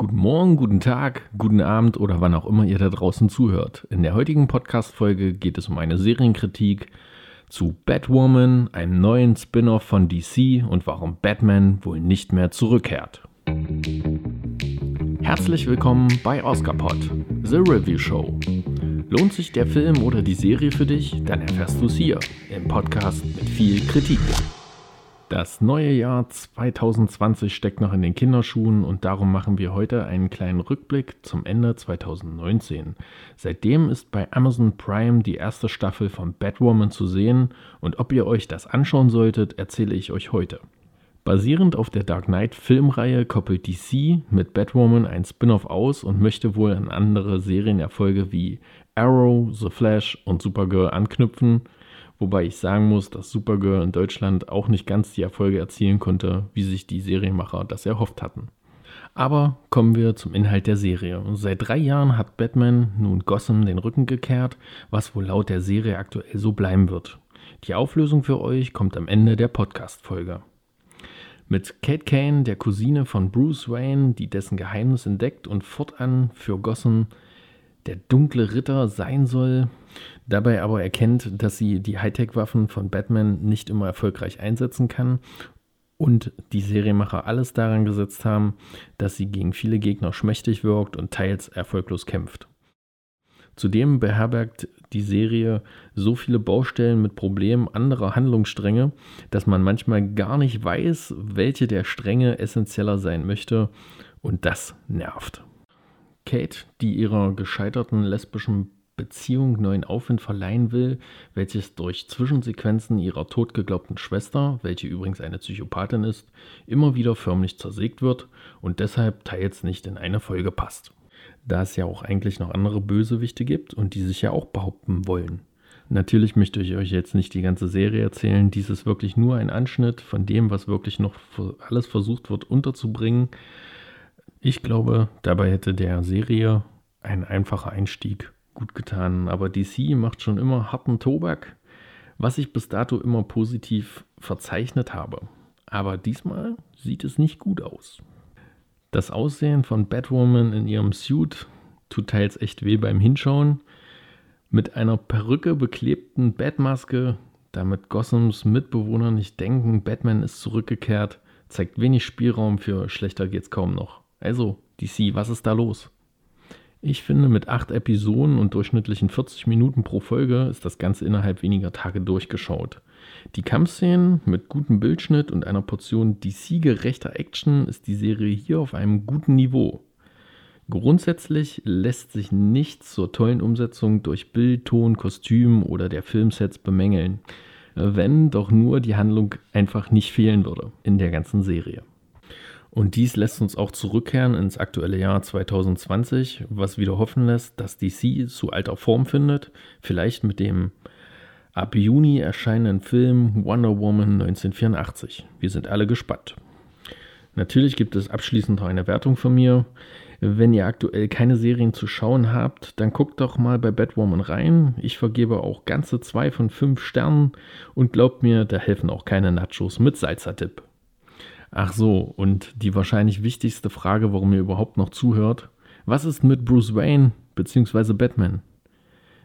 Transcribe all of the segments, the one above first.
Guten Morgen, guten Tag, guten Abend oder wann auch immer ihr da draußen zuhört. In der heutigen Podcast-Folge geht es um eine Serienkritik zu Batwoman, einem neuen Spin-off von DC und warum Batman wohl nicht mehr zurückkehrt. Herzlich willkommen bei Oscarpod, The Review Show. Lohnt sich der Film oder die Serie für dich? Dann erfährst du es hier im Podcast mit viel Kritik. Das neue Jahr 2020 steckt noch in den Kinderschuhen und darum machen wir heute einen kleinen Rückblick zum Ende 2019. Seitdem ist bei Amazon Prime die erste Staffel von Batwoman zu sehen und ob ihr euch das anschauen solltet, erzähle ich euch heute. Basierend auf der Dark Knight Filmreihe koppelt DC mit Batwoman ein Spin-off aus und möchte wohl an andere Serienerfolge wie Arrow, The Flash und Supergirl anknüpfen – Wobei ich sagen muss, dass Supergirl in Deutschland auch nicht ganz die Erfolge erzielen konnte, wie sich die Serienmacher das erhofft hatten. Aber kommen wir zum Inhalt der Serie. Seit drei Jahren hat Batman nun Gotham den Rücken gekehrt, was wohl laut der Serie aktuell so bleiben wird. Die Auflösung für euch kommt am Ende der Podcast-Folge. Mit Kate Kane, der Cousine von Bruce Wayne, die dessen Geheimnis entdeckt und fortan für Gotham der dunkle Ritter sein soll, dabei aber erkennt, dass sie die Hightech-Waffen von Batman nicht immer erfolgreich einsetzen kann und die Serienmacher alles daran gesetzt haben, dass sie gegen viele Gegner schmächtig wirkt und teils erfolglos kämpft. Zudem beherbergt die Serie so viele Baustellen mit Problemen anderer Handlungsstränge, dass man manchmal gar nicht weiß, welche der Stränge essentieller sein möchte und das nervt. Kate, die ihrer gescheiterten lesbischen Beziehung neuen Aufwind verleihen will, welches durch Zwischensequenzen ihrer totgeglaubten Schwester, welche übrigens eine Psychopathin ist, immer wieder förmlich zersägt wird und deshalb teils nicht in eine Folge passt. Da es ja auch eigentlich noch andere Bösewichte gibt und die sich ja auch behaupten wollen. Natürlich möchte ich euch jetzt nicht die ganze Serie erzählen, dies ist wirklich nur ein Anschnitt von dem, was wirklich noch alles versucht wird unterzubringen. Ich glaube, dabei hätte der Serie ein einfacher Einstieg gut getan. Aber DC macht schon immer harten Tobak, was ich bis dato immer positiv verzeichnet habe. Aber diesmal sieht es nicht gut aus. Das Aussehen von Batwoman in ihrem Suit tut teils echt weh beim Hinschauen. Mit einer Perücke beklebten Batmaske, damit Gothams Mitbewohner nicht denken, Batman ist zurückgekehrt, zeigt wenig Spielraum für schlechter geht's kaum noch. Also, DC, was ist da los? Ich finde, mit acht Episoden und durchschnittlichen 40 Minuten pro Folge ist das Ganze innerhalb weniger Tage durchgeschaut. Die Kampfszenen mit gutem Bildschnitt und einer Portion DC-gerechter Action ist die Serie hier auf einem guten Niveau. Grundsätzlich lässt sich nichts zur tollen Umsetzung durch Bild, Ton, Kostüm oder der Filmsets bemängeln, wenn doch nur die Handlung einfach nicht fehlen würde in der ganzen Serie. Und dies lässt uns auch zurückkehren ins aktuelle Jahr 2020, was wieder hoffen lässt, dass DC zu alter Form findet, vielleicht mit dem ab Juni erscheinenden Film Wonder Woman 1984. Wir sind alle gespannt. Natürlich gibt es abschließend noch eine Wertung von mir. Wenn ihr aktuell keine Serien zu schauen habt, dann guckt doch mal bei Batwoman rein. Ich vergebe auch ganze zwei von fünf Sternen und glaubt mir, da helfen auch keine Nachos mit Salzertipp. Ach so, und die wahrscheinlich wichtigste Frage, warum ihr überhaupt noch zuhört. Was ist mit Bruce Wayne bzw. Batman?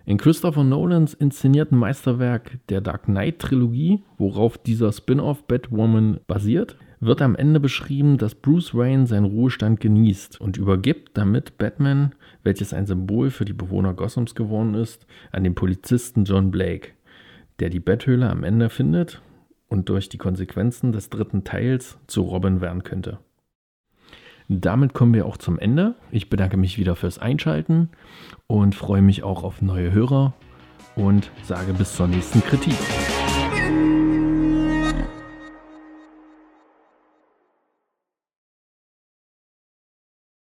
In Christopher Nolans inszenierten Meisterwerk der Dark Knight Trilogie, worauf dieser Spin-off Batwoman basiert, wird am Ende beschrieben, dass Bruce Wayne seinen Ruhestand genießt und übergibt damit Batman, welches ein Symbol für die Bewohner Gothams geworden ist, an den Polizisten John Blake, der die Betthöhle am Ende findet und durch die Konsequenzen des dritten Teils zu Robin werden könnte. Damit kommen wir auch zum Ende. Ich bedanke mich wieder fürs Einschalten und freue mich auch auf neue Hörer und sage bis zur nächsten Kritik.